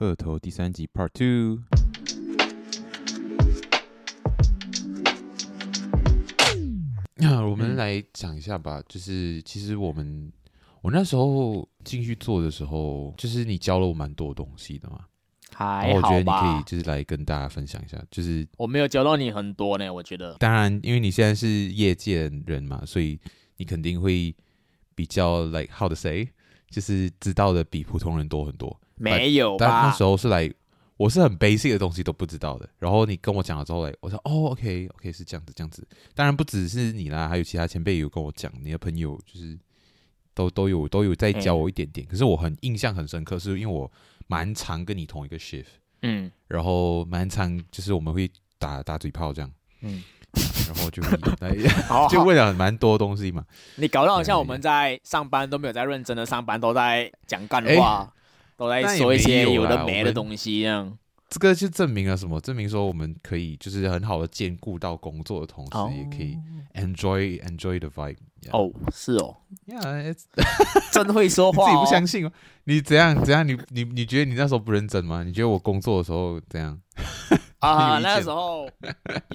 鹤头第三集 Part Two。那我们来讲一下吧，就是其实我们我那时候进去做的时候，就是你教了我蛮多东西的嘛。还好吧。我觉得你可以就是来跟大家分享一下，就是我没有教到你很多呢，我觉得。当然，因为你现在是业界人嘛，所以你肯定会比较 like how to say，就是知道的比普通人多很多。没有吧？但那时候是来，我是很 basic 的东西都不知道的。然后你跟我讲了之后，来，我说哦，OK，OK，、okay, okay, 是这样子，这样子。当然不只是你啦，还有其他前辈有跟我讲，你的朋友就是都都有都有在教我一点点。嗯、可是我很印象很深刻，是因为我蛮常跟你同一个 shift，嗯，然后蛮常就是我们会打打嘴炮这样，嗯。然后就来，就问了蛮多东西嘛。你搞得好像我们在上班都没有在认真的上班，都在讲干话，欸、都在说一些有的没的东西一样。这个就证明了什么？证明说我们可以就是很好的兼顾到工作的同时，哦、也可以 enjoy enjoy the vibe。哦，是哦，Yeah，真会说话、哦。自己不相信吗？你怎样怎样？你你你觉得你那时候不认真吗？你觉得我工作的时候怎样？啊，那个时候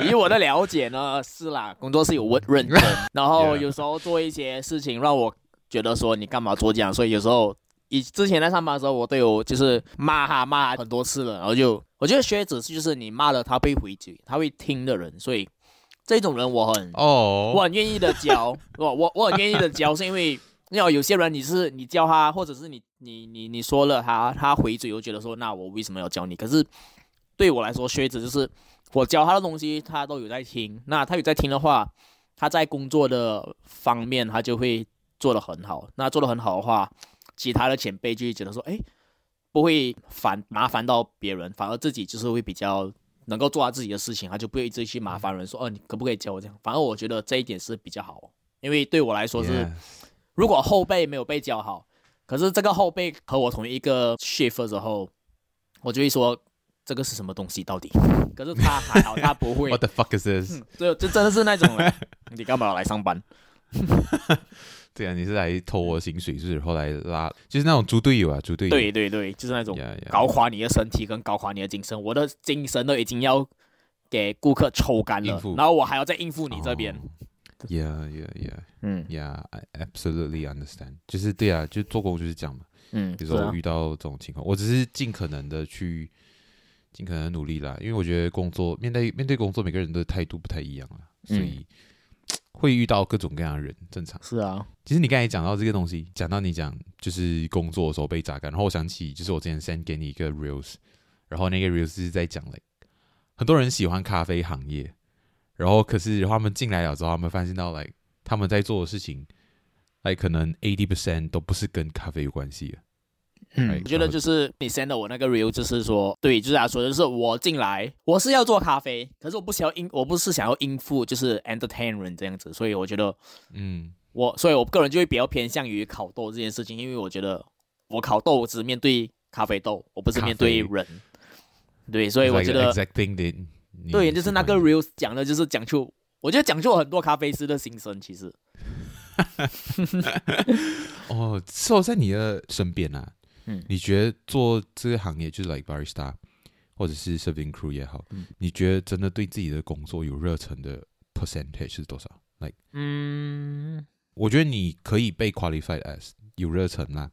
以我的了解呢，是啦，工作是有认认真，然后有时候做一些事情让我觉得说你干嘛做这样，所以有时候以之前在上班的时候，我都有就是骂他骂他很多次了，然后就我觉得靴子就是你骂了他会回嘴，他会听的人，所以这种人我很哦，oh. 我很愿意的教，我我我很愿意的教，是因为要有些人你是你教他，或者是你你你你说了他他回嘴，我觉得说那我为什么要教你？可是。对我来说，靴子就是我教他的东西，他都有在听。那他有在听的话，他在工作的方面，他就会做得很好。那做得很好的话，其他的前辈就会觉得说，哎，不会烦麻烦到别人，反而自己就是会比较能够做他自己的事情，他就不会一直去麻烦人说，哦，你可不可以教我这样？反而我觉得这一点是比较好，因为对我来说是.如果后辈没有被教好，可是这个后辈和我同一个 shift 的时候，我就会说。这个是什么东西到底？可是他还好，他不会。What the fuck is this？这这真的是那种，你干嘛要来上班？对啊，你是来偷我薪水，是后来拉，就是那种猪队友啊，猪队友。对对对，就是那种搞垮你的身体跟搞垮你的精神，我的精神都已经要给顾客抽干了，然后我还要再应付你这边。Yeah yeah yeah，嗯，Yeah，I absolutely understand。就是对啊，就做工就是这样嘛。嗯，比如说我遇到这种情况，我只是尽可能的去。尽可能努力啦，因为我觉得工作面对面对工作，每个人的态度不太一样啦，所以、嗯、会遇到各种各样的人，正常。是啊，其实你刚才讲到这个东西，讲到你讲就是工作的时候被榨干，然后我想起就是我之前 send 给你一个 reels，然后那个 reels 是在讲嘞，很多人喜欢咖啡行业，然后可是他们进来了之后，他们发现到来他们在做的事情，来可能 eighty percent 都不是跟咖啡有关系的。嗯，我觉得就是你 send 的我那个 real，就是说，对，就是他说的，就是我进来，我是要做咖啡，可是我不想要应，我不是想要应付，就是 entertainment 这样子，所以我觉得，嗯，我，所以我个人就会比较偏向于烤豆这件事情，因为我觉得我烤豆我只是面对咖啡豆，我不是面对人，对，所以我觉得，like、对，就是那个 real 讲的，就是讲出，我觉得讲出了很多咖啡师的心声，其实，哦，坐在你的身边啊。嗯，你觉得做这个行业就是 like barista，或者是 serving crew 也好，嗯，你觉得真的对自己的工作有热忱的 percentage 是多少？like，嗯，我觉得你可以被 qualified as 有热忱啦，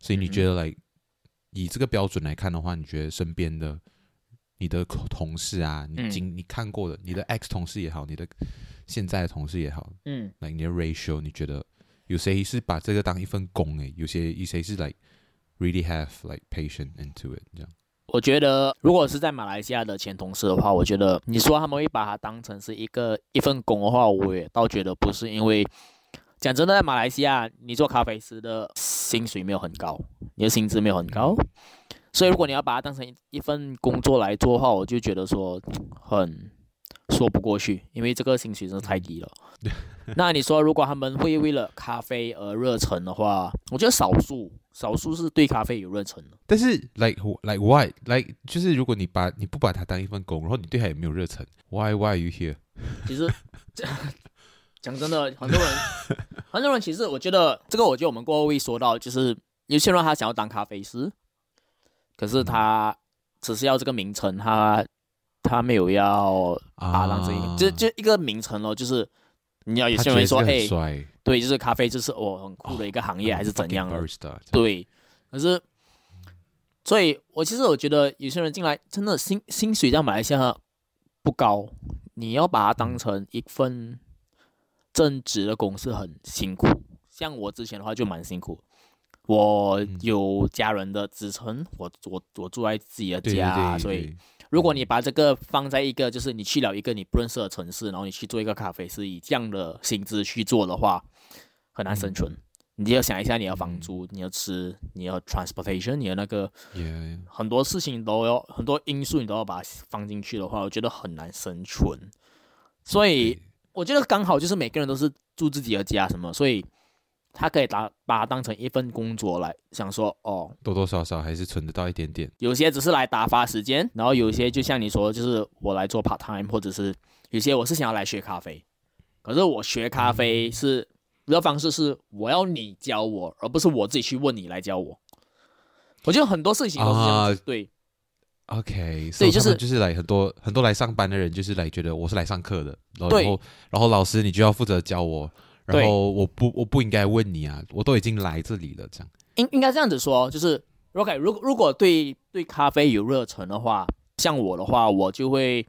所以你觉得 like 以这个标准来看的话，你觉得身边的你的同事啊，你经你看过的你的 ex 同事也好，你的现在的同事也好，嗯，like 你的 ratio，你觉得有谁是把这个当一份工诶？有些有谁是 like Really have like patience into it，这样。我觉得，如果是在马来西亚的前同事的话，我觉得你说他们会把它当成是一个一份工的话，我也倒觉得不是。因为讲真的，在马来西亚，你做咖啡师的薪水没有很高，你的薪资没有很高。所以如果你要把它当成一份工作来做的话，我就觉得说很说不过去，因为这个薪水真的太低了。那你说如果他们会为了咖啡而热忱的话，我觉得少数少数是对咖啡有热忱的。但是，like like why like 就是如果你把你不把它当一份工，然后你对它也没有热忱，why why are you here？其实 讲真的，很多人很多人其实我觉得这个，我觉得我们过后会说到，就是有些人他想要当咖啡师，可是他只是要这个名称，他他没有要啊让这个，就就一个名称咯，就是。你要有些人说，哎，对，就是咖啡，就是我很酷的一个行业，还是怎样的？对，可是，所以我其实我觉得有些人进来真的薪薪水在马来西亚不高，你要把它当成一份正职的工是很辛苦。像我之前的话就蛮辛苦，我有家人的支撑，我我我住在自己的家，所以。如果你把这个放在一个，就是你去了一个你不认识的城市，然后你去做一个咖啡师，以这样的薪资去做的话，很难生存。嗯、你就要想一下，你要房租，你要吃，你要 transportation，你的那个.很多事情都要很多因素，你都要把它放进去的话，我觉得很难生存。所以我觉得刚好就是每个人都是住自己的家，什么，所以。他可以打把它当成一份工作来想说哦，多多少少还是存得到一点点。有些只是来打发时间，然后有些就像你说，就是我来做 part time，或者是有些我是想要来学咖啡。可是我学咖啡是的方式是我要你教我，而不是我自己去问你来教我。我觉得很多事情都是这样子，uh, 对。OK，所以就是就是来很多很多来上班的人，就是来觉得我是来上课的，然后然后老师你就要负责教我。然后我不我不应该问你啊，我都已经来这里了，这样应应该这样子说，就是 OK，如果如果对对咖啡有热忱的话，像我的话，我就会，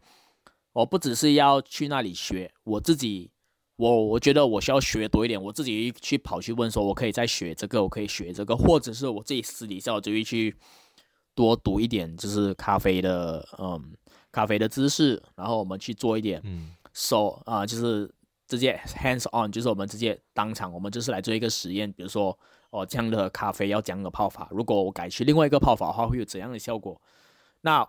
我不只是要去那里学，我自己，我我觉得我需要学多一点，我自己去跑去问说，我可以再学这个，我可以学这个，或者是我自己私底下我就会去多读一点，就是咖啡的嗯咖啡的知识，然后我们去做一点嗯手啊、呃，就是。直接 hands on，就是我们直接当场，我们就是来做一个实验。比如说，哦，这样的咖啡要这样的泡法，如果我改去另外一个泡法的话，会有怎样的效果？那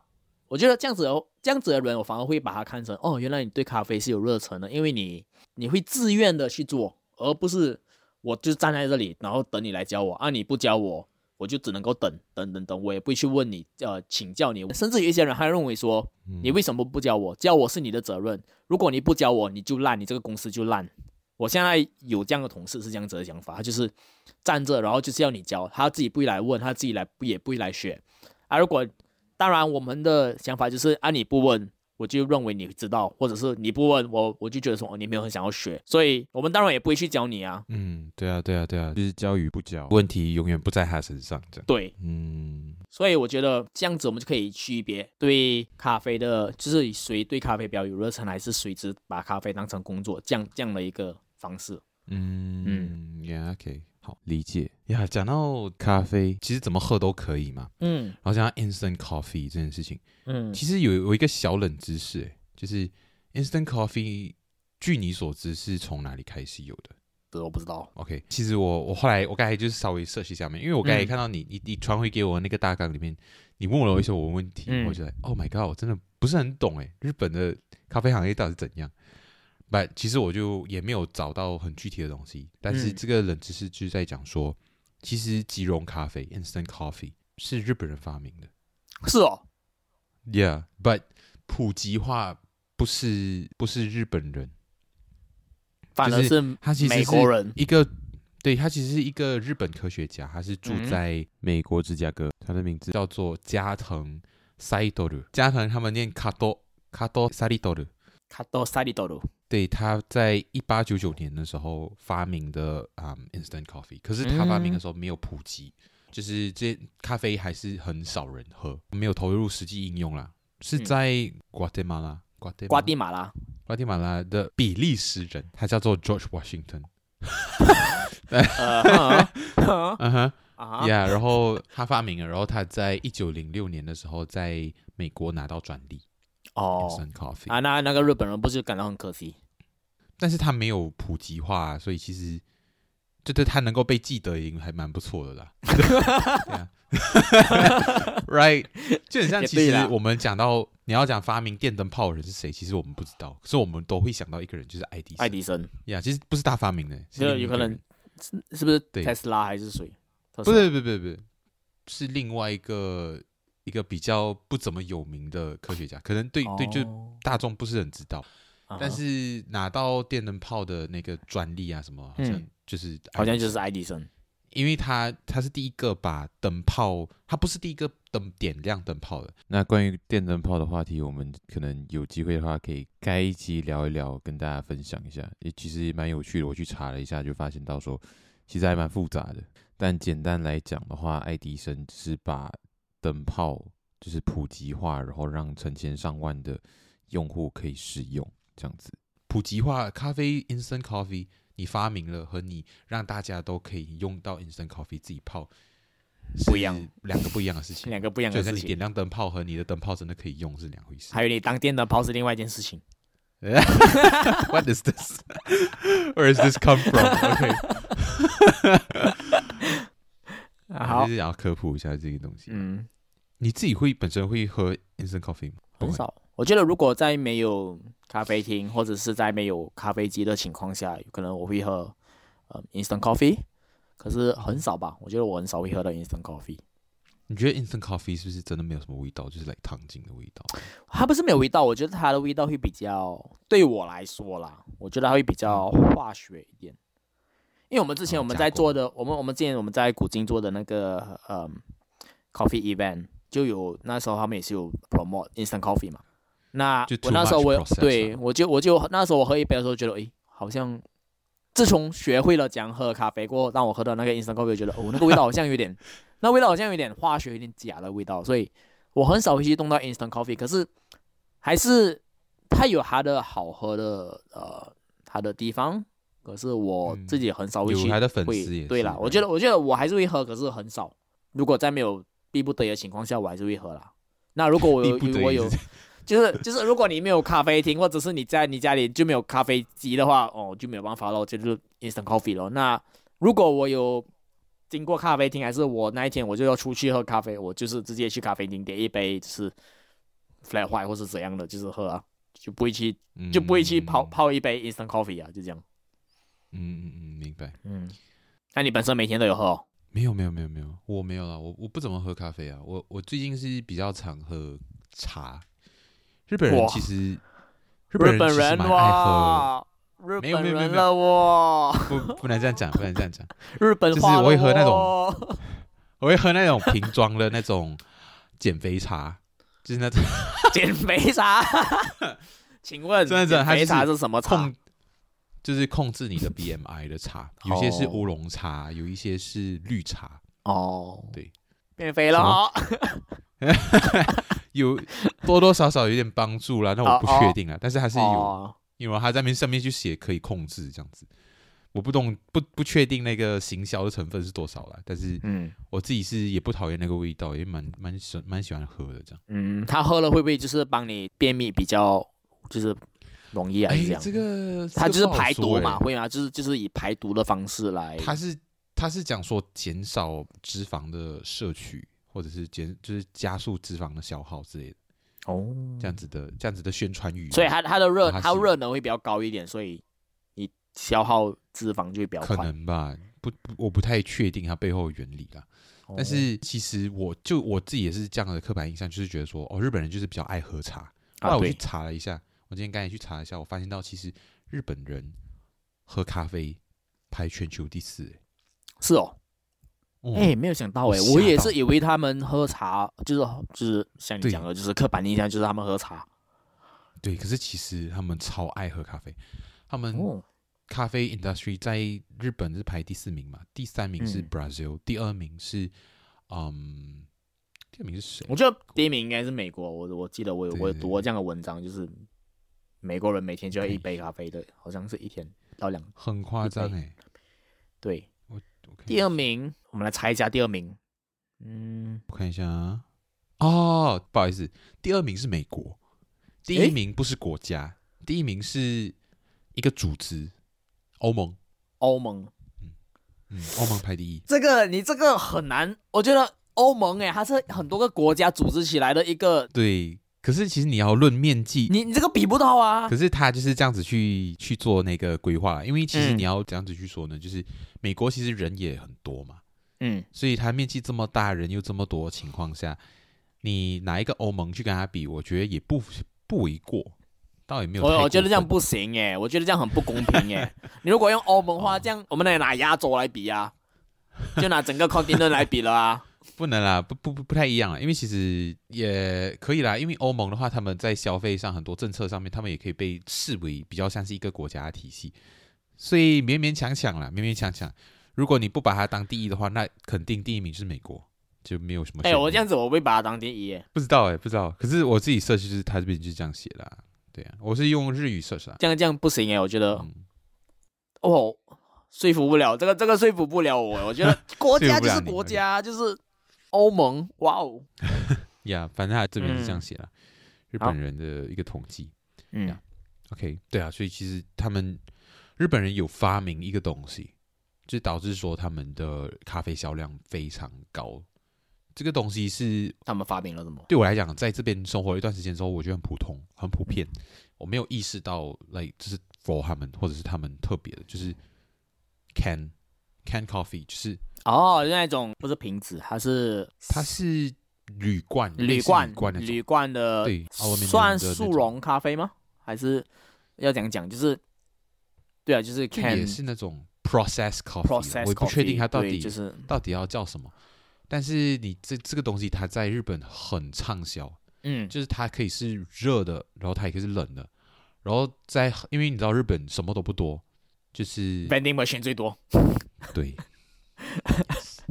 我觉得这样子的，这样子的人，我反而会把他看成，哦，原来你对咖啡是有热忱的，因为你你会自愿的去做，而不是我就站在这里，然后等你来教我啊，你不教我。我就只能够等等等等，我也不会去问你，呃，请教你。甚至有一些人还认为说，你为什么不教我？教我是你的责任。如果你不教我，你就烂，你这个公司就烂。我现在有这样的同事是这样子的想法，他就是站着，然后就是要你教，他自己不会来问，他自己来也不会来学。啊，如果当然我们的想法就是啊，你不问。我就认为你知道，或者是你不问我，我就觉得说你没有很想要学，所以我们当然也不会去教你啊。嗯，对啊，对啊，对啊，就是教与不教，问题永远不在他身上，这样。对，嗯，所以我觉得这样子我们就可以区别对咖啡的，就是谁对咖啡比较有热忱，还是谁只把咖啡当成工作，这样这样的一个方式。嗯嗯，Yeah，OK。好理解呀，讲到咖啡，其实怎么喝都可以嘛。嗯，然后讲到 instant coffee 这件事情，嗯，其实有有一个小冷知识，哎，就是 instant coffee，据你所知是从哪里开始有的？这我不知道。OK，其实我我后来我刚才就是稍微 search 下面，因为我刚才看到你、嗯、你你传回给我那个大纲里面，你问了我一些我问题，嗯、我觉得 Oh my God，我真的不是很懂哎，日本的咖啡行业到底是怎样？但其实我就也没有找到很具体的东西，但是这个冷知识就是在讲说，其实即溶咖啡 （instant coffee） 是日本人发明的。是哦，Yeah，but 普及化不是不是日本人，反而是他其实美国人。一个对他其实是一个日本科学家，他是住在美国芝加哥，他的名字叫做加藤赛多鲁。加藤他们念卡多卡多赛利多鲁。卡多赛利多鲁。对，他在一八九九年的时候发明的啊、um, instant coffee，可是他发明的时候没有普及，嗯、就是这咖啡还是很少人喝，没有投入实际应用啦。是在瓜地马拉，瓜地瓜地马拉，瓜地马拉的比利时人，他叫做 George Washington。嗯哼，Yeah，然后他发明了，然后他在一九零六年的时候在美国拿到专利。哦，instant coffee 啊，那那个日本人不是感到很可惜？但是他没有普及化，所以其实就对他能够被记得，已经还蛮不错的啦。Right，就很像。其实我们讲到你要讲发明电灯泡的人是谁，其实我们不知道，可是我们都会想到一个人，就是爱迪爱迪生。呀，yeah, 其实不是他发明的，有有可能是是不是特斯拉还是谁？不是不是不是不是，是另外一个一个比较不怎么有名的科学家，可能对、哦、对，就大众不是很知道。但是拿到电灯泡的那个专利啊，什么好像就是好像就是爱迪生。因为他他是第一个把灯泡，他不是第一个灯点亮灯泡的。那关于电灯泡的话题，我们可能有机会的话，可以开一集聊一聊，跟大家分享一下。也其实蛮有趣的，我去查了一下，就发现到说，其实还蛮复杂的。但简单来讲的话，爱迪生只是把灯泡就是普及化，然后让成千上万的用户可以使用，这样子普及化咖啡 instant coffee。你发明了和你让大家都可以用到 instant coffee 自己泡不一样，两个不一样的事情，两个不一样的事情。就是你点亮灯泡和你的灯泡真的可以用是两回事。还有你当电灯泡是另外一件事情。What is this? Where does this come from? OK，好，就是想要科普一下这个东西。嗯，你自己会本身会喝 instant coffee 吗？很少。我觉得如果在没有咖啡厅或者是在没有咖啡机的情况下，可能我会喝呃 instant coffee，可是很少吧。我觉得我很少会喝到 instant coffee。你觉得 instant coffee 是不是真的没有什么味道，就是来糖精的味道？它不是没有味道，我觉得它的味道会比较，对我来说啦，我觉得它会比较化学一点。因为我们之前我们在做的，我们我们之前我们在古今做的那个呃 coffee event，就有那时候他们也是有 promote instant coffee 嘛。那我那时候我对我就我就那时候我喝一杯的时候觉得，诶，好像自从学会了讲喝咖啡过后，让我喝到那个 instant coffee，觉得哦，那个味道好像有点，那味道好像有点化学，有点假的味道，所以我很少会去动到 instant coffee。可是还是它有它的好喝的呃它的地方，可是我自己很少会去。有的粉丝也对啦，我觉得我觉得我还是会喝，可是很少。如果在没有逼不得已的情况下，我还是会喝啦。那如果我 有我有。就是就是，如果你没有咖啡厅，或者是你在你家里就没有咖啡机的话，哦，就没有办法咯，就是 instant coffee 咯。那如果我有经过咖啡厅，还是我那一天我就要出去喝咖啡，我就是直接去咖啡厅点一杯，就是 flat white 或是怎样的，就是喝啊，就不会去就不会去泡、嗯、泡一杯 instant coffee 啊，就这样。嗯嗯嗯，明白。嗯，那你本身每天都有喝、哦？没有没有没有没有，我没有了，我我不怎么喝咖啡啊，我我最近是比较常喝茶。日本人其实，日本人其实蛮爱喝，没有没有没有没有，不不能这样讲，不能这样讲。日本就是我会喝那种，我会喝那种瓶装的那种减肥茶，就是那种 减肥茶。请问，减肥茶是什么茶？就是控制你的 BMI 的茶，有些是乌龙茶，有一些是绿茶。哦，对，变肥了。有多多少少有点帮助啦，那我不确定啊，但是还是有，因为他在面上面就写可以控制这样子，我不懂不不确定那个行销的成分是多少啦，但是嗯，我自己是也不讨厌那个味道，也蛮蛮喜蛮喜欢喝的这样。嗯，他喝了会不会就是帮你便秘比较就是容易啊？这样，这个他就是排毒嘛，会吗？就是就是以排毒的方式来。他是他是讲说减少脂肪的摄取。或者是减，就是加速脂肪的消耗之类的哦，这样子的这样子的宣传语，所以它它的热它热能会比较高一点，所以你消耗脂肪就会比较快。可能吧，不不，我不太确定它背后的原理啦。哦、但是其实我就我自己也是这样的刻板印象，就是觉得说哦，日本人就是比较爱喝茶。后来我去查了一下，我今天刚才去查了一下，我发现到其实日本人喝咖啡排全球第四，是哦。哎、欸，没有想到哎、欸，我也是以为他们喝茶就是就是像你讲的，就是刻板印象，就是他们喝茶。对，可是其实他们超爱喝咖啡。他们咖啡 industry 在日本是排第四名嘛，第三名是 Brazil，、嗯、第二名是嗯，第二名是谁？我觉得第一名应该是美国。我我记得我有我有读过这样的文章，就是美国人每天就要一杯咖啡的，好像是一天到两，很夸张哎。对。第二名，我们来猜一下第二名。嗯，我看一下啊。哦，不好意思，第二名是美国，第一名不是国家，欸、第一名是一个组织，欧盟。欧盟，嗯，嗯，欧盟排第一。这个你这个很难，我觉得欧盟哎，它是很多个国家组织起来的一个。对，可是其实你要论面积，你你这个比不到啊。可是他就是这样子去去做那个规划，因为其实你要这样子去说呢，嗯、就是美国其实人也很多嘛，嗯，所以它面积这么大，人又这么多情况下，你拿一个欧盟去跟他比，我觉得也不不为过。倒也没有，我我觉得这样不行耶，我觉得这样很不公平耶。你如果用欧盟话，这样我们来拿亚洲来比啊？就拿整个 continent 来比了啊？不能啦，不不不不太一样了，因为其实也可以啦，因为欧盟的话，他们在消费上很多政策上面，他们也可以被视为比较像是一个国家的体系，所以勉勉强强啦，勉勉强强。如果你不把它当第一的话，那肯定第一名是美国，就没有什么。哎、欸，我这样子我会把它当第一耶？不知道哎，不知道。可是我自己设计就是他这边就是这样写的。对啊，我是用日语设置啊，这样这样不行哎，我觉得，嗯、哦，说服不了这个，这个说服不了我。我觉得 国家就是国家，就是欧盟，哇哦，呀，yeah, 反正他这边是这样写了，嗯、日本人的一个统计，嗯。yeah,，OK，对啊，所以其实他们日本人有发明一个东西，就导致说他们的咖啡销量非常高。这个东西是他们发明了什么？对我来讲，在这边生活了一段时间之后，我觉得很普通、很普遍。我没有意识到，like 就是 for 他们，或者是他们特别的，就是 can can coffee，就是哦，那种不是瓶子，它是它是铝罐、铝罐、铝罐的，对，算速溶咖啡吗？还是要怎样讲？就是对啊，就是 can 也是那种 process coffee，我也不确定它到底就是到底要叫什么。但是你这这个东西，它在日本很畅销，嗯，就是它可以是热的，然后它也可以是冷的，然后在因为你知道日本什么都不多，就是 vending machine 最多，对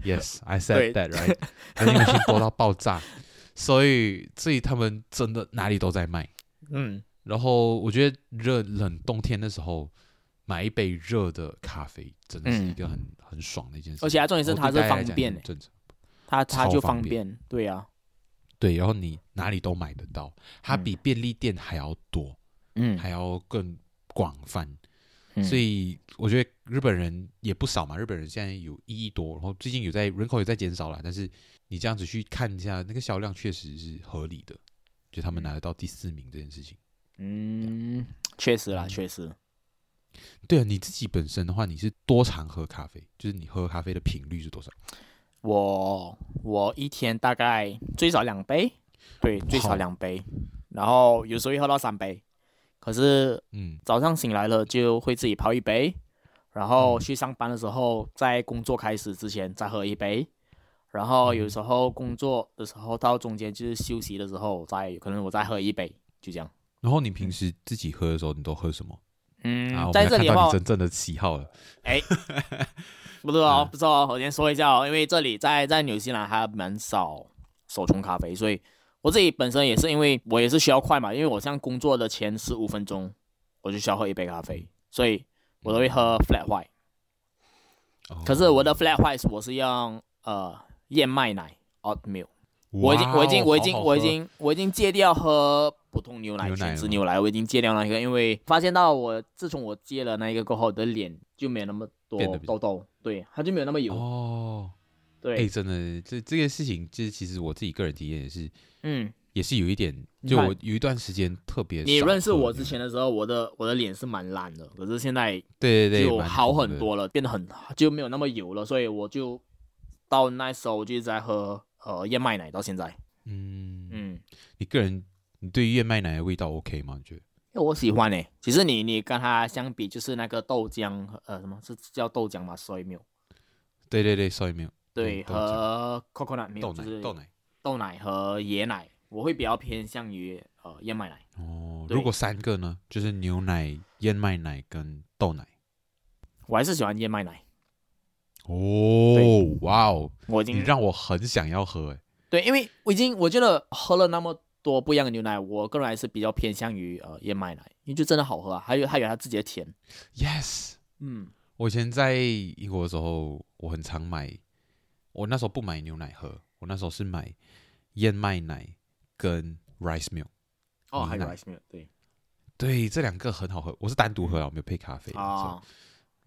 ，Yes，I said that right，vending machine 多到爆炸，所以所以他们真的哪里都在卖，嗯，然后我觉得热冷冬天的时候买一杯热的咖啡，真的是一个很、嗯、很爽的一件事，而且它重点是它是方便、欸，正常。它它就方便，方便对呀、啊，对，然后你哪里都买得到，它比便利店还要多，嗯，还要更广泛，嗯、所以我觉得日本人也不少嘛，日本人现在有一亿多，然后最近有在人口也在减少了，但是你这样子去看一下，那个销量确实是合理的，就他们拿得到第四名这件事情，嗯，确实啦，确实，对啊，你自己本身的话，你是多常喝咖啡？就是你喝咖啡的频率是多少？我我一天大概最少两杯，对，最少两杯，然后有时候会喝到三杯。可是，嗯，早上醒来了就会自己泡一杯，然后去上班的时候，在工作开始之前再喝一杯，然后有时候工作的时候到中间就是休息的时候再可能我再喝一杯，就这样。然后你平时自己喝的时候，你都喝什么？嗯，在这里的话，真正的喜好了，哎。不知道，不知道。我先说一下哦，因为这里在在纽西兰还蛮少手冲咖啡，所以我自己本身也是，因为我也是需要快嘛，因为我像工作的前十五分钟，我就需要喝一杯咖啡，所以我都会喝 flat white。可是我的 flat white 我是用呃燕麦奶 oat milk。我已经我已经我已经我已经我已经戒掉喝普通牛奶全脂牛奶，我已经戒掉那个，因为发现到我自从我戒了那一个过后，我的脸就没有那么多痘痘。对，它就没有那么油哦。对，哎，真的，这这件事情，就是其实我自己个人体验也是，嗯，也是有一点，就我有一段时间特别。你认识我之前的时候，我的我的脸是蛮烂的，可是现在对对对，就好很多了，变得很就没有那么油了，所以我就到那时候我就一直在喝呃燕麦奶，到现在。嗯嗯，你个人你对于燕麦奶的味道 OK 吗？你觉得？我喜欢诶、欸，其实你你跟它相比，就是那个豆浆，呃，什么是叫豆浆吗？Soy milk。对对对，soy milk。对，和 coconut milk 豆就是豆奶，豆奶和椰奶，我会比较偏向于呃燕麦奶。哦，如果三个呢？就是牛奶、燕麦奶跟豆奶。我还是喜欢燕麦奶。哦，哇哦，我已经你让我很想要喝诶、欸。对，因为我已经我觉得喝了那么。多不一样的牛奶，我个人还是比较偏向于呃燕麦奶，因为就真的好喝啊，还有还有它自己的甜。Yes，嗯，我以前在英国的时候，我很常买，我那时候不买牛奶喝，我那时候是买燕麦奶跟 rice milk。哦，还有 rice milk，对，对，这两个很好喝，我是单独喝啊，我没有配咖啡。啊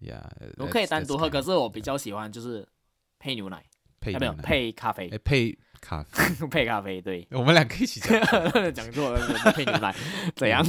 ，，Yeah，我可以单独喝，可是我比较喜欢就是配牛奶，配没有配咖啡，配咖啡，配咖啡，对，我们两个一起讲，讲错了，配牛奶怎样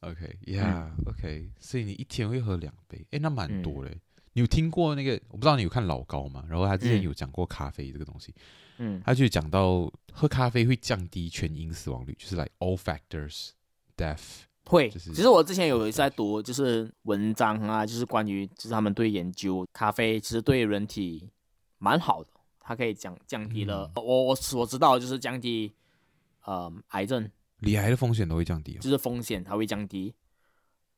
？OK，Yeah，OK，所以你一天会喝两杯，哎，那蛮多的。你有听过那个？我不知道你有看老高吗？然后他之前有讲过咖啡这个东西，嗯，他就讲到喝咖啡会降低全因死亡率，就是 like all factors death 会。就是、其实我之前有一次在读，就是文章啊，就是关于就是他们对研究咖啡，其实对人体蛮好的，它可以降降低了、嗯、我我所知道就是降低呃癌症，罹癌的风险都会降低、哦，就是风险它会降低，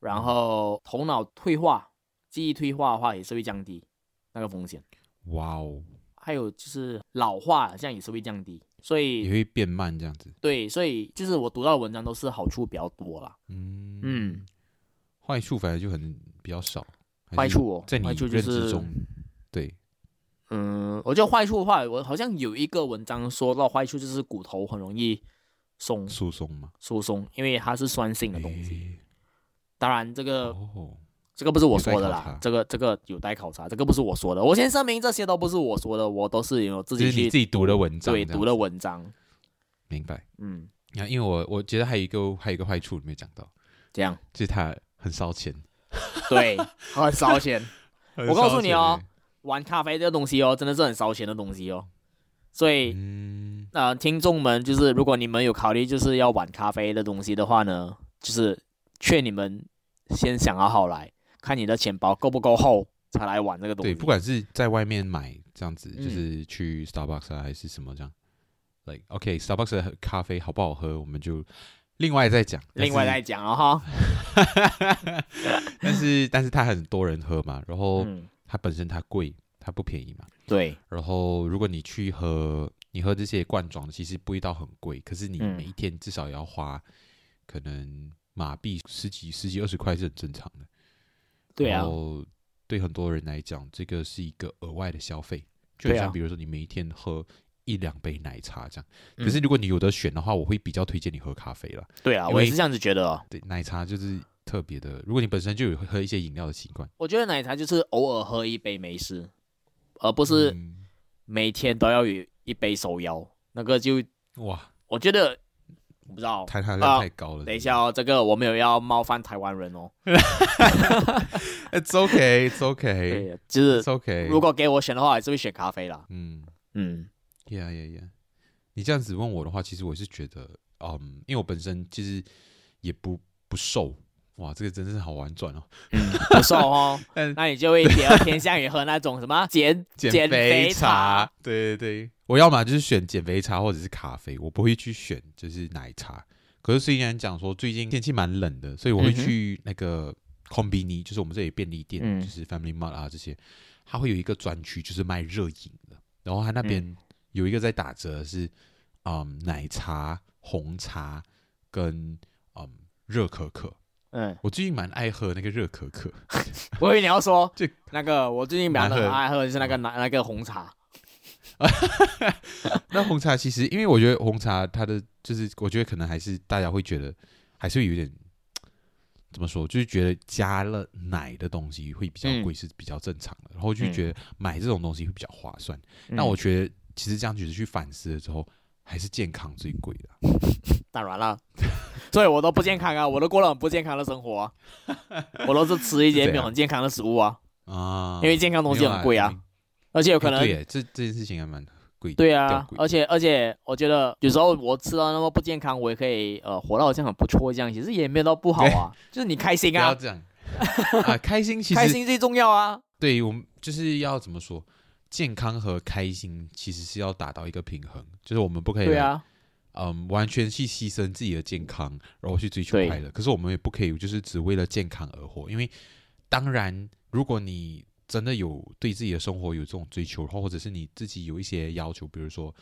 然后头脑退化。记忆退化的话也是会降低那个风险。哇哦！还有就是老化，这样也是会降低，所以也会变慢这样子。对，所以就是我读到的文章都是好处比较多啦。嗯嗯，坏处反而就很比较少。坏处哦，在你认知中，就是、对，嗯，我觉得坏处的话，我好像有一个文章说到坏处就是骨头很容易松疏松嘛，疏松，因为它是酸性的东西。欸、当然这个。哦这个不是我说的啦，这个这个有待考察，这个不是我说的。我先声明，这些都不是我说的，我都是有自己去自己读的文章，对，读的文章。明白，嗯，那因为我我觉得还有一个还有一个坏处没有讲到，这样，就是它很烧钱，对，很烧钱。我告诉你哦，玩咖啡这个东西哦，真的是很烧钱的东西哦。所以，嗯，呃，听众们，就是如果你们有考虑就是要玩咖啡的东西的话呢，就是劝你们先想好好来。看你的钱包够不够厚，才来玩这个东西。对，不管是在外面买这样子，嗯、就是去 Starbucks 啊，还是什么这样。Like OK，Starbucks、okay, 的咖啡好不好喝，我们就另外再讲。另外再讲了哈。但是，但是它很多人喝嘛，然后它本身它贵，它不便宜嘛。对。然后，如果你去喝，你喝这些罐装的，其实不一到很贵，可是你每一天至少要花可能马币十几、十几、二十块是很正常的。对啊，然后对很多人来讲，这个是一个额外的消费，就像比如说你每一天喝一两杯奶茶这样。可是如果你有得选的话，我会比较推荐你喝咖啡了。对啊，我也是这样子觉得哦。对，奶茶就是特别的。如果你本身就有喝一些饮料的习惯，我觉得奶茶就是偶尔喝一杯没事，而不是每天都要有一杯手摇。那个就哇，我觉得。我不知道，含糖量太高了。等一下哦，这个我没有要冒犯台湾人哦。It's okay, it's okay。就是 It's okay。如果给我选的话，还是会选咖啡啦。嗯嗯，Yeah, yeah, yeah。你这样子问我的话，其实我是觉得，嗯，因为我本身其实也不不瘦。哇，这个真的是好玩转哦。嗯，不瘦哦，那你就会比较偏向于喝那种什么 减减肥茶。对对对。我要么就是选减肥茶或者是咖啡，我不会去选就是奶茶。可是虽然讲说最近天气蛮冷的，所以我会去那个 Konbini，就是我们这里便利店，嗯、就是 Family Mart 啊这些，它会有一个专区就是卖热饮的。然后它那边有一个在打折是，嗯，奶茶、红茶跟嗯热可可。嗯，我最近蛮爱喝那个热可可。我以为你要说就那个，我最近蛮爱喝的是那个奶那个红茶。那红茶其实，因为我觉得红茶它的就是，我觉得可能还是大家会觉得还是有点怎么说，就是觉得加了奶的东西会比较贵是比较正常的，嗯、然后就觉得买这种东西会比较划算。嗯、那我觉得其实这样子去反思了之后，还是健康最贵的。当然了，所以我都不健康啊，我都过了很不健康的生活啊，我都是吃一些没有很健康的食物啊啊，因为健康东西很贵啊。而且有可能，对，这这件事情还蛮贵。对啊，而且而且，我觉得有时候我吃到那么不健康，我也可以呃活到好像很不错这样，其实也没有到不好啊，就是你开心啊。不要这样啊，开心其实开心最重要啊。对，我们就是要怎么说，健康和开心其实是要达到一个平衡，就是我们不可以对啊，嗯，完全去牺牲自己的健康，然后去追求快乐。可是我们也不可以就是只为了健康而活，因为当然，如果你真的有对自己的生活有这种追求，或或者是你自己有一些要求，比如说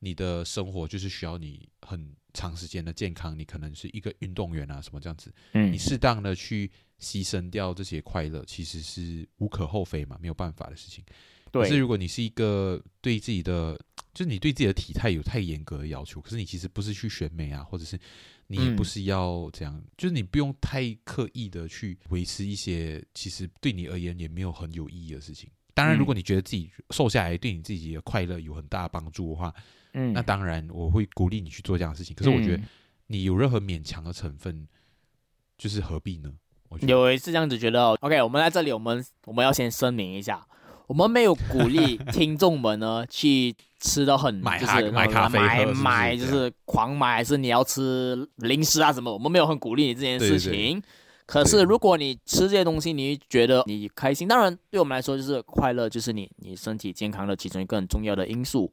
你的生活就是需要你很长时间的健康，你可能是一个运动员啊什么这样子，嗯，你适当的去牺牲掉这些快乐，其实是无可厚非嘛，没有办法的事情。对，可是如果你是一个对自己的就是你对自己的体态有太严格的要求，可是你其实不是去选美啊，或者是你也不是要这样，嗯、就是你不用太刻意的去维持一些其实对你而言也没有很有意义的事情。当然，如果你觉得自己瘦下来对你自己的快乐有很大的帮助的话，嗯，那当然我会鼓励你去做这样的事情。可是我觉得你有任何勉强的成分，就是何必呢？我觉得有一次这样子觉得，OK，我们在这里，我们我们要先声明一下。我们没有鼓励听众们呢 去吃的很，买就是买咖啡买买就是狂买，还是你要吃零食啊什么？我们没有很鼓励你这件事情。对对对，可是如果你吃这些东西，你觉得你开心，当然对我们来说就是快乐，就是你你身体健康的其中一个很重要的因素。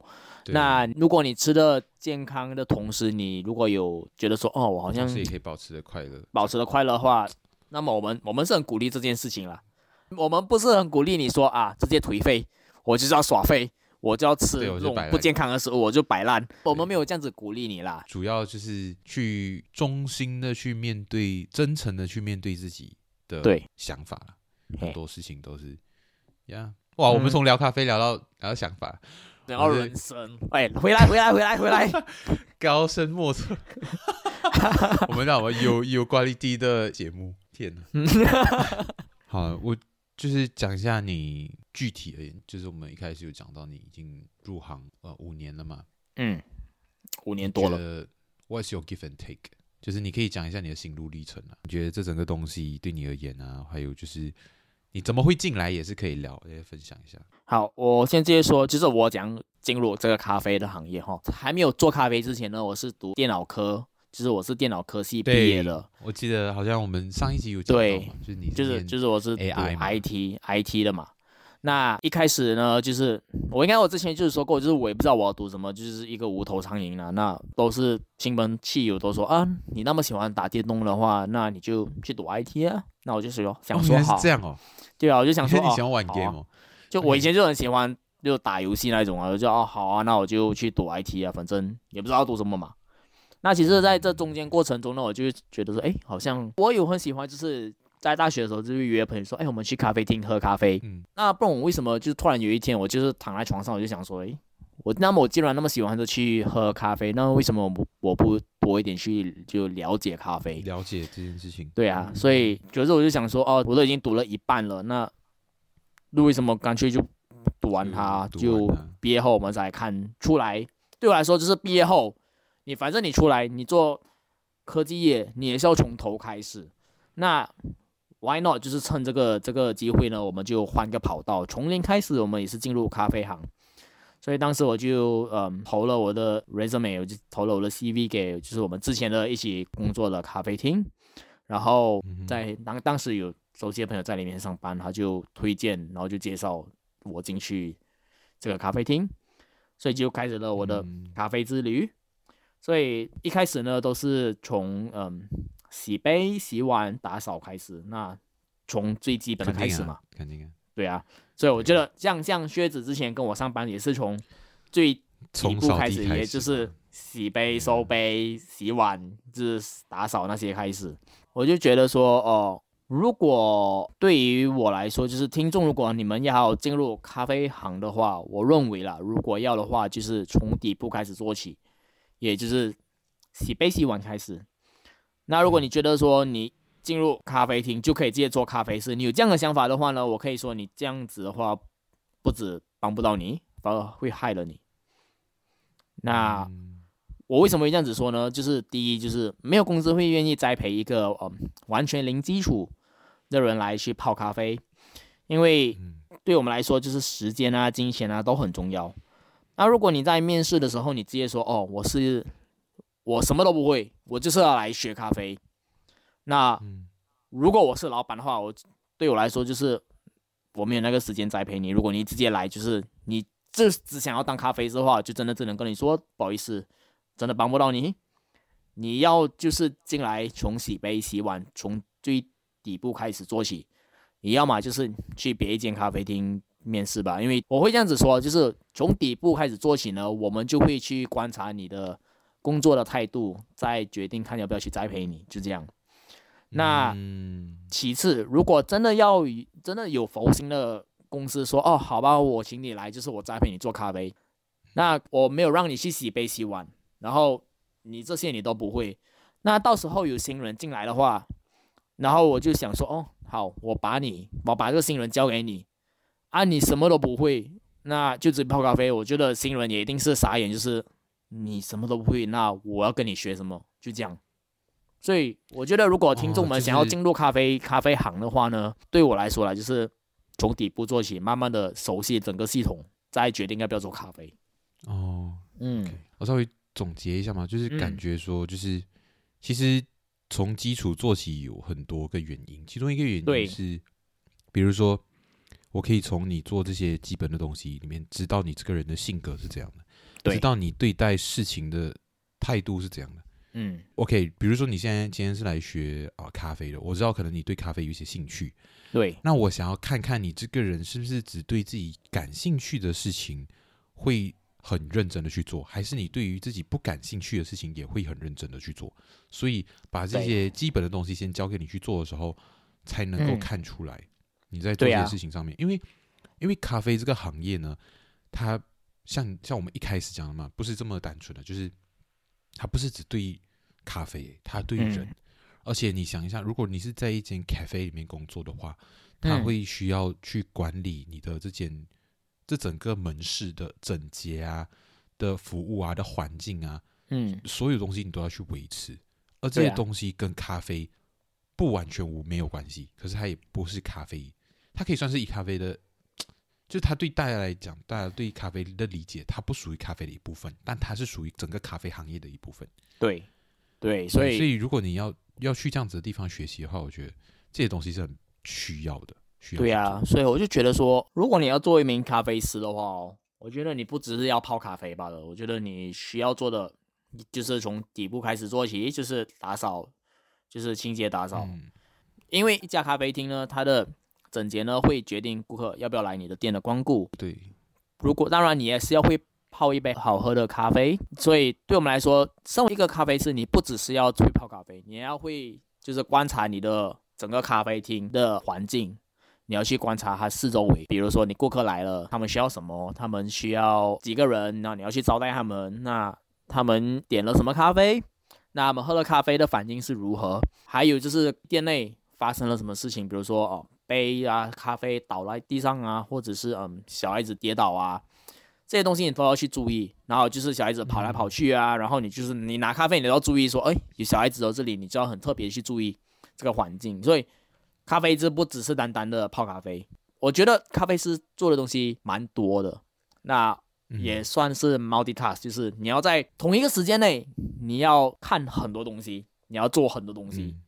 那如果你吃的健康的同时，你如果有觉得说哦，我好像是可以保持的快乐，保持的快乐的话，那么我们我们是很鼓励这件事情啦。我们不是很鼓励你说啊，直接颓废，我就是要耍废，我就要吃这种不健康的食物，我就摆烂。我们没有这样子鼓励你啦，主要就是去衷心的去面对，真诚的去面对自己的想法。很多事情都是呀，哇，我们从聊咖啡聊到聊到想法，聊到人生。哎，回来回来回来回来，高深莫测。我们让我们有有管理低的节目，天哪！好，我。就是讲一下你具体而言，就是我们一开始有讲到你已经入行呃五年了嘛，嗯，五年多了。What's your give and take？就是你可以讲一下你的心路历程啊。你觉得这整个东西对你而言啊，还有就是你怎么会进来，也是可以聊，也分享一下。好，我先直接说，就是我讲进入这个咖啡的行业哈，还没有做咖啡之前呢，我是读电脑科。其实我是电脑科系毕业的，我记得好像我们上一集有讲到，对，就是你就是就是我是 AI IT IT 的嘛。那一开始呢，就是我应该我之前就是说过，就是我也不知道我要读什么，就是一个无头苍蝇了。那都是亲朋戚友都说啊，你那么喜欢打电动的话，那你就去读 IT 啊。那我就说想说好，哦、是这样哦，对啊，我就想 说你喜欢玩 game 哦，就我以前就很喜欢就打游戏那种啊，我就哦好啊，那我就去读 IT 啊，反正也不知道要读什么嘛。那其实，在这中间过程中呢，我就觉得说，哎，好像我有很喜欢，就是在大学的时候，就是约朋友说，哎，我们去咖啡厅喝咖啡。嗯。那不然我为什么就突然有一天，我就是躺在床上，我就想说，哎，我那么我既然那么喜欢就去喝咖啡，那为什么我不我不多一点去就了解咖啡？了解这件事情。对啊，所以就是我就想说，哦，我都已经读了一半了，那那为什么干脆就读完它，就毕业后我们再看出来？对我来说，就是毕业后。你反正你出来，你做科技业，你也是要从头开始。那 why not？就是趁这个这个机会呢，我们就换个跑道，从零开始，我们也是进入咖啡行。所以当时我就嗯投了我的 resume，我就投了我的 CV 给就是我们之前的一起工作的咖啡厅。然后在当当时有熟悉的朋友在里面上班，他就推荐，然后就介绍我进去这个咖啡厅，所以就开始了我的咖啡之旅。所以一开始呢，都是从嗯洗杯、洗碗、打扫开始。那从最基本的开始嘛，肯定啊，对啊。所以我觉得像像靴子之前跟我上班也是从最底部开始，也就是洗杯、收杯、洗碗，就是打扫那些开始。我就觉得说，哦，如果对于我来说，就是听众，如果你们要进入咖啡行的话，我认为啦，如果要的话，就是从底部开始做起。也就是洗杯洗碗开始。那如果你觉得说你进入咖啡厅就可以直接做咖啡师，你有这样的想法的话呢，我可以说你这样子的话，不止帮不到你，反而会害了你。那我为什么会这样子说呢？就是第一，就是没有公司会愿意栽培一个嗯完全零基础的人来去泡咖啡，因为对我们来说，就是时间啊、金钱啊都很重要。那如果你在面试的时候，你直接说哦，我是我什么都不会，我就是要来学咖啡。那如果我是老板的话，我对我来说就是我没有那个时间栽培你。如果你直接来，就是你这只想要当咖啡师的话，就真的只能跟你说不好意思，真的帮不到你。你要就是进来从洗杯洗碗，从最底部开始做起。你要么就是去别一间咖啡厅。面试吧，因为我会这样子说，就是从底部开始做起呢，我们就会去观察你的工作的态度，再决定看要不要去栽培你，就这样。那其次，如果真的要真的有佛心的公司说，哦，好吧，我请你来，就是我栽培你做咖啡，那我没有让你去洗杯洗碗，然后你这些你都不会，那到时候有新人进来的话，然后我就想说，哦，好，我把你，我把这个新人交给你，啊，你什么都不会，那就只泡咖啡。我觉得新人也一定是傻眼，就是你什么都不会，那我要跟你学什么？就这样。所以我觉得，如果听众们想要进入咖啡、哦就是、咖啡行的话呢，对我来说啦就是从底部做起，慢慢的熟悉整个系统，再决定要不要做咖啡。哦，嗯，okay. 我稍微总结一下嘛，就是感觉说，就是、嗯、其实从基础做起有很多个原因，其中一个原因是，比如说，我可以从你做这些基本的东西里面，知道你这个人的性格是怎样的，知道你对待事情的态度是怎样的。嗯，OK，比如说你现在今天是来学啊咖啡的，我知道可能你对咖啡有一些兴趣，对，那我想要看看你这个人是不是只对自己感兴趣的事情会很认真的去做，还是你对于自己不感兴趣的事情也会很认真的去做？所以把这些基本的东西先交给你去做的时候，才能够看出来你在做这件事情上面，因为因为咖啡这个行业呢，它像像我们一开始讲的嘛，不是这么单纯的，就是。它不是只对咖啡，它对人。嗯。而且你想一下，如果你是在一间咖啡里面工作的话，它会需要去管理你的这间这整个门市的整洁啊、的服务啊、的环境啊，嗯，所有东西你都要去维持。而这些东西跟咖啡不完全无没有关系，可是它也不是咖啡，它可以算是以咖啡的。就它对大家来讲，大家对咖啡的理解，它不属于咖啡的一部分，但它是属于整个咖啡行业的一部分。对，对，所以，所以如果你要要去这样子的地方学习的话，我觉得这些东西是很需要的。需要。对啊，所以我就觉得说，如果你要做一名咖啡师的话哦，我觉得你不只是要泡咖啡罢了，我觉得你需要做的就是从底部开始做起，就是打扫，就是清洁打扫。嗯。因为一家咖啡厅呢，它的整洁呢，会决定顾客要不要来你的店的光顾。对，如果当然你也是要会泡一杯好喝的咖啡，所以对我们来说，身为一个咖啡师，你不只是要会泡咖啡，你也要会就是观察你的整个咖啡厅的环境，你要去观察它四周围。比如说你顾客来了，他们需要什么？他们需要几个人？那你要去招待他们。那他们点了什么咖啡？那他们喝了咖啡的反应是如何？还有就是店内发生了什么事情？比如说哦。杯啊，咖啡倒在地上啊，或者是嗯，小孩子跌倒啊，这些东西你都要去注意。然后就是小孩子跑来跑去啊，然后你就是你拿咖啡，你都要注意说，哎，有小孩子在这里，你就要很特别去注意这个环境。所以，咖啡这不只是单单的泡咖啡，我觉得咖啡师做的东西蛮多的。那也算是 multitask，就是你要在同一个时间内，你要看很多东西，你要做很多东西。嗯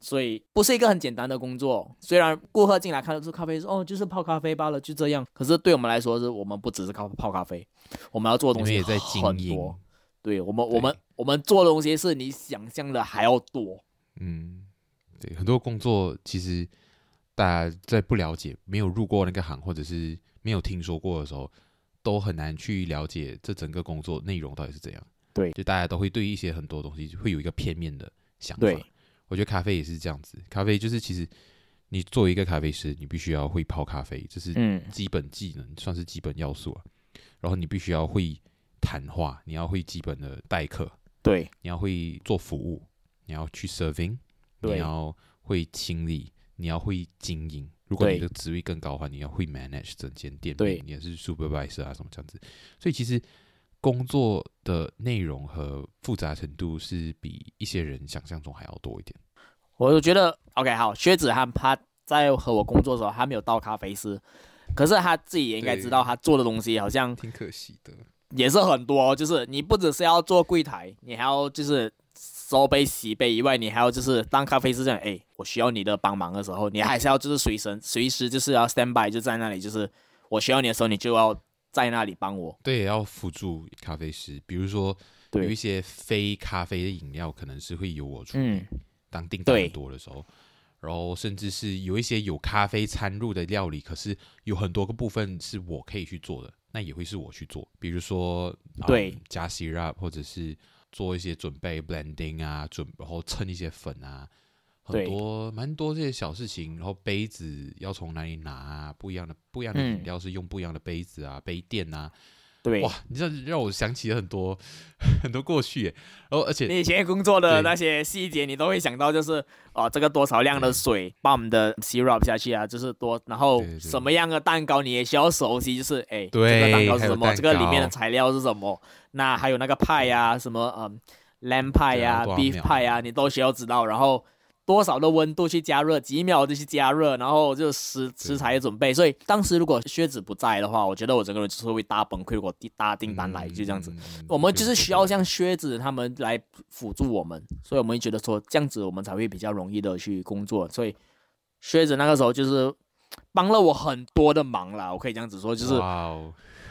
所以不是一个很简单的工作。虽然顾客进来看的是咖啡，说哦，就是泡咖啡罢了，就这样。可是对我们来说，是我们不只是靠泡咖啡，我们要做的东西也在很多。对我们，我们我们做的东西是你想象的还要多。嗯，对，很多工作其实大家在不了解、没有入过那个行，或者是没有听说过的时候，都很难去了解这整个工作内容到底是怎样。对，就大家都会对一些很多东西会有一个片面的想法。对。我觉得咖啡也是这样子，咖啡就是其实你作为一个咖啡师，你必须要会泡咖啡，这是基本技能，算是基本要素啊。然后你必须要会谈话，你要会基本的待客，对，你要会做服务，你要去 serving，你要会清理，你要会经营。如果你的职位更高的话，你要会 manage 整间店，对，你也是 supervisor 啊什么这样子。所以其实。工作的内容和复杂程度是比一些人想象中还要多一点。我就觉得，OK，好，薛子涵他在和我工作的时候，他没有到咖啡师，可是他自己也应该知道，他做的东西好像挺可惜的，也是很多。就是你不只是要做柜台，你还要就是收杯、洗杯以外，你还要就是当咖啡师这样，哎，我需要你的帮忙的时候，你还是要就是随身随时就是要 stand by 就在那里，就是我需要你的时候，你就要。在那里帮我，对，也要辅助咖啡师。比如说，有一些非咖啡的饮料，可能是会由我处理。嗯、当订单多的时候，然后甚至是有一些有咖啡掺入的料理，可是有很多个部分是我可以去做的，那也会是我去做。比如说，对，嗯、加 syrup 或者是做一些准备 blending 啊，准然后称一些粉啊。很多蛮多这些小事情，然后杯子要从哪里拿啊？不一样的不一样的饮料是用不一样的杯子啊，杯垫啊，对，哇，你这让我想起了很多 很多过去，然后而且你以前工作的那些细节，你都会想到，就是哦，这个多少量的水把我们的 syrup 下去啊，就是多，然后什么样的蛋糕你也需要熟悉，就是哎，这个蛋糕是什么？这个里面的材料是什么？那还有那个派呀，什么嗯，lamb 派呀，beef 派呀，你都需要知道，然后。多少的温度去加热，几秒就去加热，然后就食食材的准备。所以当时如果靴子不在的话，我觉得我整个人就是会大崩溃。如果大订单来就这样子，嗯、我们就是需要像靴子他们来辅助我们，所以我们觉得说这样子我们才会比较容易的去工作。所以靴子那个时候就是帮了我很多的忙啦，我可以这样子说，就是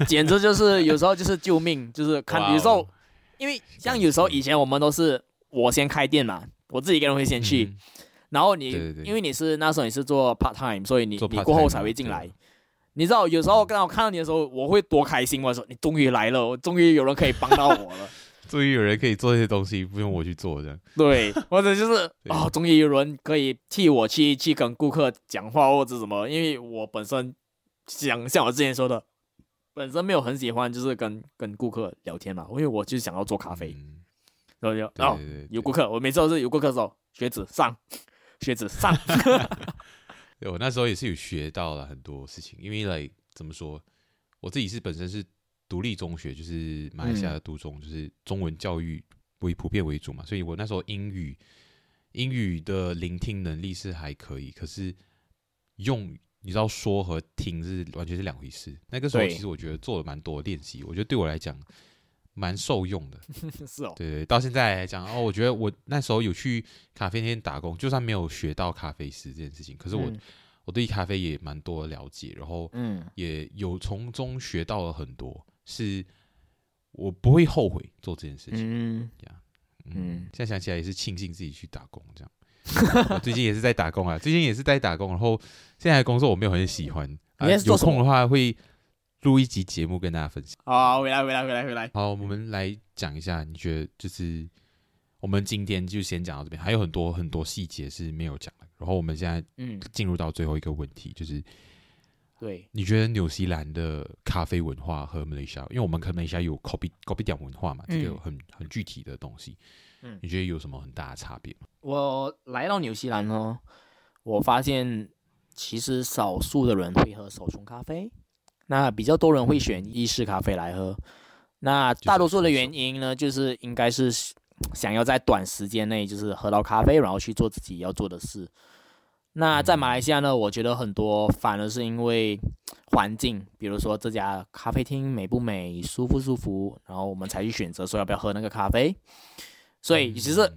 简直就是有时候就是救命，就是看有时候，因为像有时候以前我们都是我先开店嘛。我自己一个人会先去，嗯、然后你因为你是那时候你是做 part time，所以你你过后才会进来。你知道有时候刚好看到你的时候，我会多开心！我说你终于来了，我终于有人可以帮到我了，终于有人可以做这些东西，不用我去做这样。对，或者就是啊，终于、哦、有人可以替我去去跟顾客讲话或者什么，因为我本身想像我之前说的，本身没有很喜欢就是跟跟顾客聊天嘛，因为我就想要做咖啡。嗯然后有，然后有顾客，我每次都是有顾客的时候，靴子上，学子上。对，我那时候也是有学到了很多事情，因为来怎么说，我自己是本身是独立中学，就是马来西亚的独中，就是中文教育为普遍为主嘛，所以我那时候英语英语的聆听能力是还可以，可是用你知道说和听是完全是两回事。那个时候其实我觉得做了蛮多练习，我觉得对我来讲。蛮受用的，是哦，对对，到现在来讲哦，我觉得我那时候有去咖啡店打工，就算没有学到咖啡师这件事情，可是我、嗯、我对咖啡也蛮多的了解，然后嗯，也有从中学到了很多，是我不会后悔做这件事情，嗯，这样，嗯，现在想起来也是庆幸自己去打工这样，最近也是在打工啊，最近也是在打工，然后现在的工作我没有很喜欢，啊、有空的话会。录一集节目跟大家分享。好，回来，回来，回来，回来。好，我们来讲一下，你觉得就是我们今天就先讲到这边，还有很多很多细节是没有讲的。然后我们现在嗯进入到最后一个问题，就是对，你觉得纽西兰的咖啡文化和马来西亚，因为我们可能马来西亚有 Kopi Kopitiam 文化嘛，这个很很具体的东西，嗯，你觉得有什么很大的差别吗？我来到纽西兰呢，我发现其实少数的人会喝手冲咖啡。那比较多人会选意式咖啡来喝，那大多数的原因呢，就是应该是想要在短时间内就是喝到咖啡，然后去做自己要做的事。那在马来西亚呢，我觉得很多反而是因为环境，比如说这家咖啡厅美不美、舒不舒服，然后我们才去选择说要不要喝那个咖啡。所以其实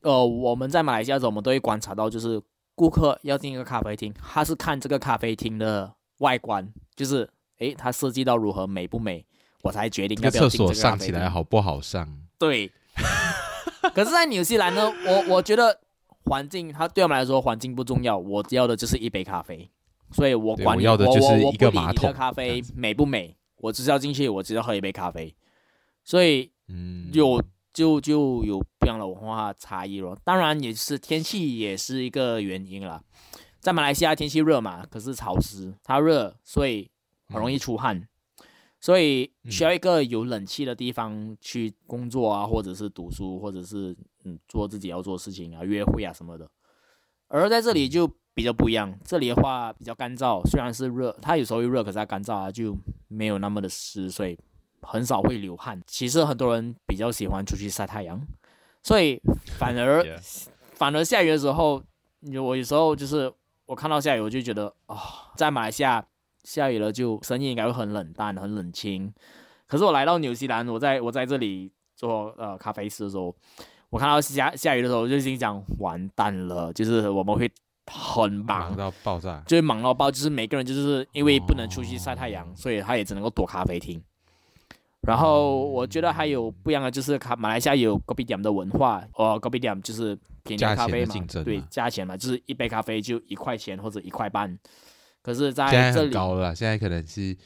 呃，我们在马来西亚的时候，我们都会观察到，就是顾客要进一个咖啡厅，他是看这个咖啡厅的外观，就是。诶，它设计到如何美不美，我才决定要不要进这个。厕所上起来好不好上？对。可是，在纽西兰呢，我我觉得环境，它对我们来说环境不重要，我要的就是一杯咖啡。所以我管你，我要的就是一个马桶。咖啡美不美，我只是要进去，我只要喝一杯咖啡。所以，嗯，有就就有不一样的文化差异咯。当然，也是天气也是一个原因啦。在马来西亚天气热嘛，可是潮湿，它热，所以。很容易出汗，所以需要一个有冷气的地方去工作啊，或者是读书，或者是嗯做自己要做的事情啊，约会啊什么的。而在这里就比较不一样，这里的话比较干燥，虽然是热，它有时候又热，可是它干燥啊，就没有那么的湿，所以很少会流汗。其实很多人比较喜欢出去晒太阳，所以反而 反而下雨的时候，我有时候就是我看到下雨，我就觉得啊、哦，在马来西亚。下雨了，就生意应该会很冷淡、很冷清。可是我来到纽西兰，我在我在这里做呃咖啡师的时候，我看到下下雨的时候，我就心想完蛋了，就是我们会很忙，忙到爆炸，就会忙到爆，就是每个人就是因为不能出去晒太阳，哦、所以他也只能够躲咖啡厅。然后我觉得还有不一样的就是，卡马来西亚有 Kopitiam 的文化，哦 Kopitiam 就是便宜咖啡嘛，对，价钱嘛，就是一杯咖啡就一块钱或者一块半。可是在这里现在很高了，现在可能是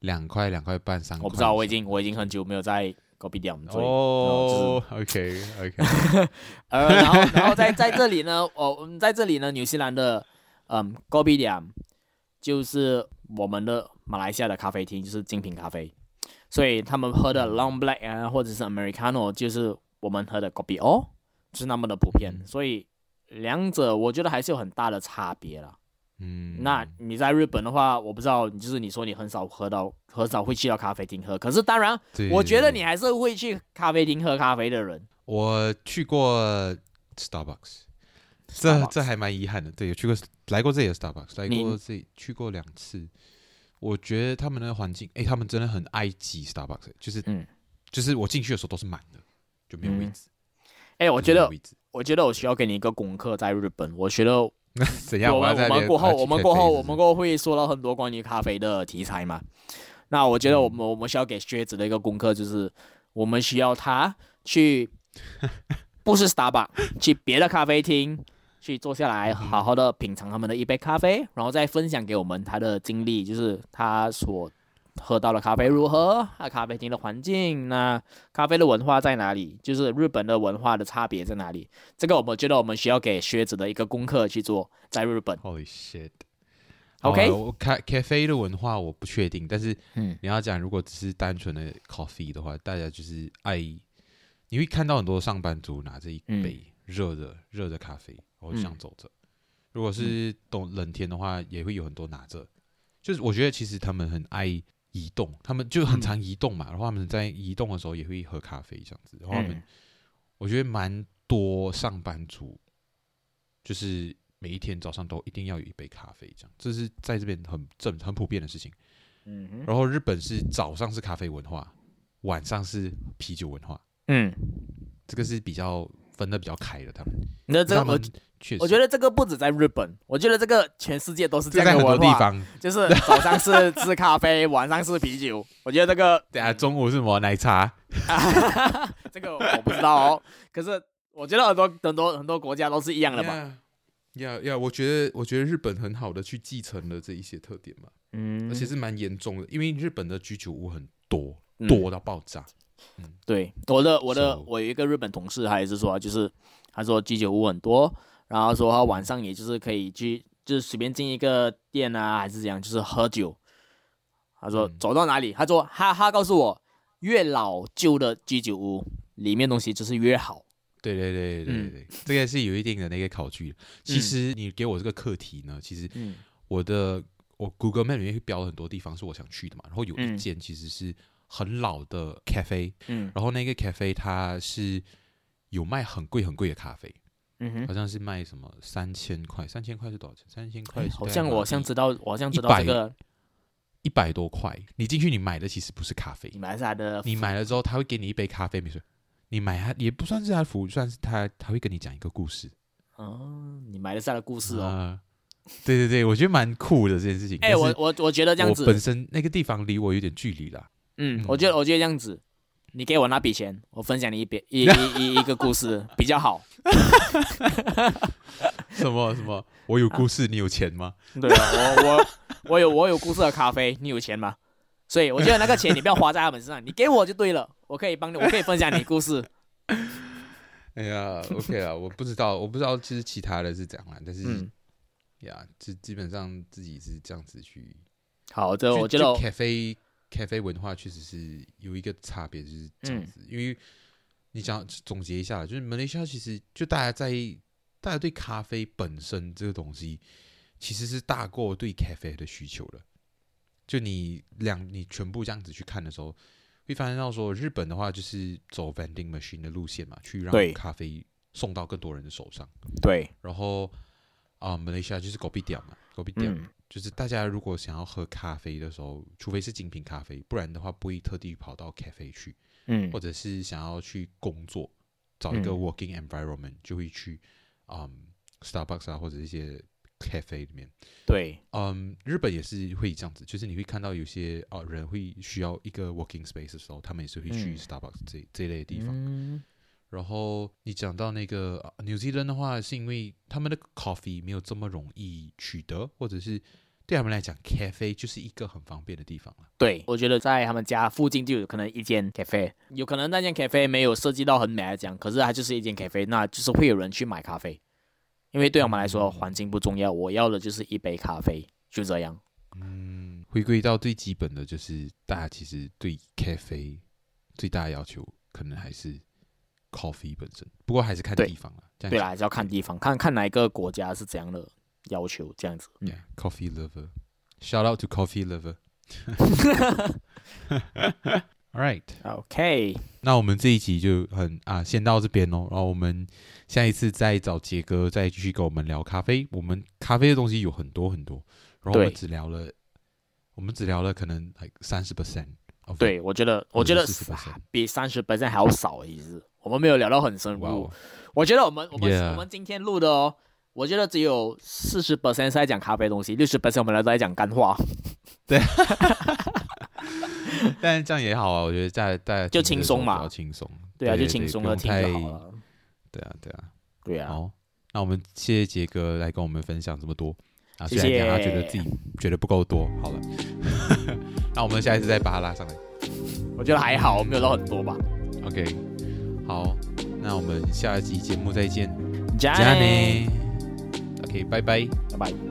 两块、两块半、三块。我不知道，我已经我已经很久没有在 Kopitiam 做。哦，OK OK。呃，然后然后在在这里呢，我们在这里呢，纽西兰的嗯 Kopitiam 就是我们的马来西亚的咖啡厅，就是精品咖啡。所以他们喝的 Long Black 啊，或者是 Americano，就是我们喝的 Kopi O，就是那么的普遍。所以两者我觉得还是有很大的差别啦。嗯，那你在日本的话，我不知道，就是你说你很少喝到，很少会去到咖啡厅喝。可是当然，我觉得你还是会去咖啡厅喝咖啡的人。我去过 Starbucks，这这还蛮遗憾的。对，有去过来过这里的 Starbucks，来过这里去过两次。我觉得他们的环境，哎，他们真的很爱挤 Starbucks，就是，嗯，就是我进去的时候都是满的，就没有位置。哎、嗯，我觉得，我觉得我需要给你一个功课，在日本，我觉得 怎样？我们我们过后，我们过后，我们过后会说到很多关于咖啡的题材嘛。那我觉得我们我们需要给靴子的一个功课，就是我们需要他去，不是 Starbucks，去别的咖啡厅。去坐下来，好好的品尝他们的一杯咖啡，然后再分享给我们他的经历，就是他所喝到了咖啡如何，啊，咖啡厅的环境，那咖啡的文化在哪里？就是日本的文化的差别在哪里？这个我们觉得我们需要给靴子的一个功课去做，在日本。Holy shit！OK，咖咖啡的文化我不确定，但是你要讲如果只是单纯的 coffee 的话，大家就是爱，你会看到很多上班族拿着一杯热的热、嗯、的咖啡。我就想走着，嗯、如果是冬冷天的话，也会有很多拿着。就是我觉得其实他们很爱移动，他们就很常移动嘛。然后他们在移动的时候也会喝咖啡这样子。然后他们，我觉得蛮多上班族，就是每一天早上都一定要有一杯咖啡这样，这是在这边很正很普遍的事情。然后日本是早上是咖啡文化，晚上是啤酒文化。嗯，这个是比较分的比较开的。他们，那这个。我觉得这个不止在日本，我觉得这个全世界都是这样的文化。在很多地方，就是早上是吃咖啡，晚上是啤酒。我觉得这个，等下中午是什么奶茶？这个我不知道哦。可是我觉得很多很多很多国家都是一样的吧？呀呀，我觉得我觉得日本很好的去继承了这一些特点嘛。嗯，而且是蛮严重的，因为日本的居酒屋很多，多到爆炸。嗯，对，我的我的我有一个日本同事，他也是说，就是他说居酒屋很多。然后说他晚上也就是可以去，就是随便进一个店啊，还是怎样，就是喝酒。他说走到哪里，他说他他告诉我，越老旧的居酒屋里面东西就是越好。对对对对对对，嗯、这个是有一定的那个考据。其实你给我这个课题呢，其实我的我 Google Map 里面会标很多地方是我想去的嘛。然后有一间其实是很老的 cafe，嗯，然后那个 cafe 它是有卖很贵很贵的咖啡。嗯哼，好像是卖什么三千块，三千块是多少钱？三千块，好像我好像知道，我好像知道这个一百多块。你进去，你买的其实不是咖啡，你买是他的？你买了之后，他会给你一杯咖啡，没错。你买它也不算是他的服务，算是他他会跟你讲一个故事。哦，你买的是他的故事哦。呃、对对对，我觉得蛮酷的这件事情。哎、欸，我我我觉得这样子，本身那个地方离我有点距离啦。嗯，我觉得我觉得这样子。你给我那笔钱，我分享你一笔一 一一一个故事比较好。什么什么？我有故事，你有钱吗？对啊，我我我有我有故事的咖啡，你有钱吗？所以我觉得那个钱你不要花在他们身上，你给我就对了，我可以帮你，我可以分享你故事。哎呀，OK 啊，我不知道，我不知道其实其他的是怎样，但是、嗯、呀，基基本上自己是这样子去。好，的我觉得咖啡。咖啡文化确实是有一个差别，就是这样子。嗯、因为你讲总结一下，就是马来西亚其实就大家在大家对咖啡本身这个东西，其实是大过对咖啡的需求了。就你两你全部这样子去看的时候，会发现到说，日本的话就是走 vending machine 的路线嘛，去让咖啡送到更多人的手上。对。然后啊，马来西亚就是 Kopitiam 嘛，Kopitiam。嗯就是大家如果想要喝咖啡的时候，除非是精品咖啡，不然的话不会特地跑到咖啡去。嗯，或者是想要去工作，找一个 working environment，、嗯、就会去嗯 Starbucks 啊或者一些 cafe 里面。对，嗯，日本也是会这样子，就是你会看到有些啊人会需要一个 working space 的时候，他们也是会去 Starbucks 这、嗯、这类的地方。嗯、然后你讲到那个 New Zealand 的话，是因为他们的 coffee 没有这么容易取得，或者是。对他们来讲，咖啡就是一个很方便的地方了。对，我觉得在他们家附近就有可能一间咖啡，有可能那间咖啡没有设计到很美来讲，可是它就是一间咖啡，那就是会有人去买咖啡。因为对我们来说，环境不重要，我要的就是一杯咖啡，就这样。嗯，回归到最基本的就是，大家其实对咖啡最大的要求，可能还是 coffee 本身。不过还是看地方了。对啦，还是要看地方，看看哪一个国家是怎样的要求，这样子。Yeah，coffee lover，shout out to coffee lover。All right，OK，那我们这一集就很啊，先到这边哦。然后我们下一次再找杰哥再继续跟我们聊咖啡。我们咖啡的东西有很多很多，然后我们只聊了，我们只聊了可能三十 percent。对，我觉得我觉得比三十 percent 还要少，其实我们没有聊到很深入。我觉得我们我们 Yeah. 我们今天录的哦，我觉得只有四十 percent 是在讲咖啡东西，六十 percent 我们来都在讲干话。对。但是这样也好啊，我觉得在在就轻松嘛，比较轻松。对啊，就轻松的听就好了。对啊，对啊，对啊。好，那我们谢谢杰哥来跟我们分享这么多啊，虽然讲他觉得自己觉得不够多，好了，那我们下一次再把他拉上来。我觉得还好，没有到很多吧。OK，好，那我们下一集节目再见。加内。OK，拜拜，拜拜。